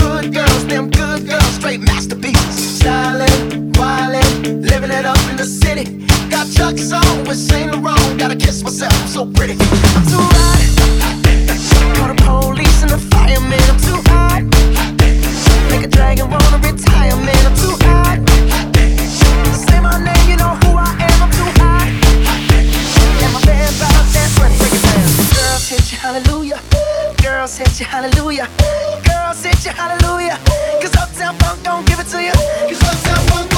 hood girls, them good girls, straight masterpieces. Stylin', wildin', living it up in the city. Got Chuck's on with Saint Laurent. Gotta kiss myself, I'm so pretty. I'm too hot. Call the police and the firemen. I'm too hot. Make a dragon wanna retire, man. I'm too hot. Say my name, you know who I am. I'm too hot. And my band about that money. Break it down. Girls hit you, hallelujah. Girls hit you, hallelujah. Girls hit you, hallelujah. Cause Uptown Funk don't give it to you. Cause Uptown Funk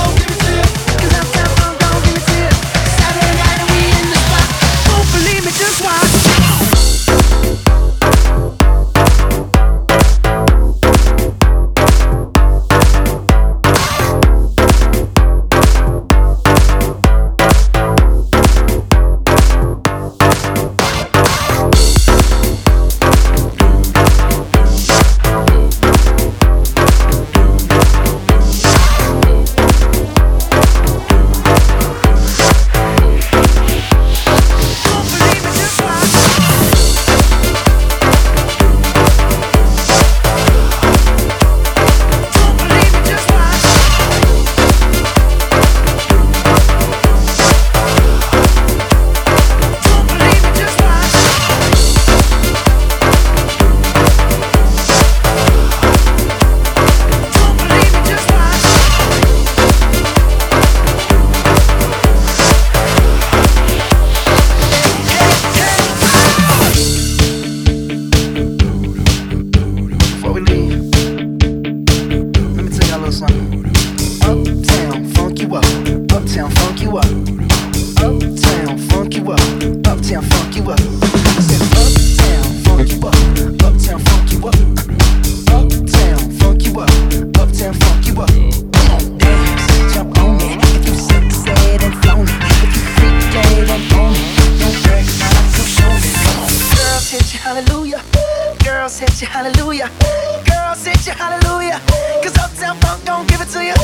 Let me tell y'all a little something. Uptown, funk you up. Uptown, funk you up. Uptown, funk you up. Uptown, funk you up. I said, Uptown, funk you up. Uptown, funk you up. Uptown, funk you up. Uptown, funk you up. Come dance, jump on it. If you succeed and flown it, if you freak dead and own it, don't brag about it, so show me. Come girls hit you, hallelujah. Girls hit you, hallelujah. Girls hit you, hallelujah. Cause Uptown Funk don't give it to you.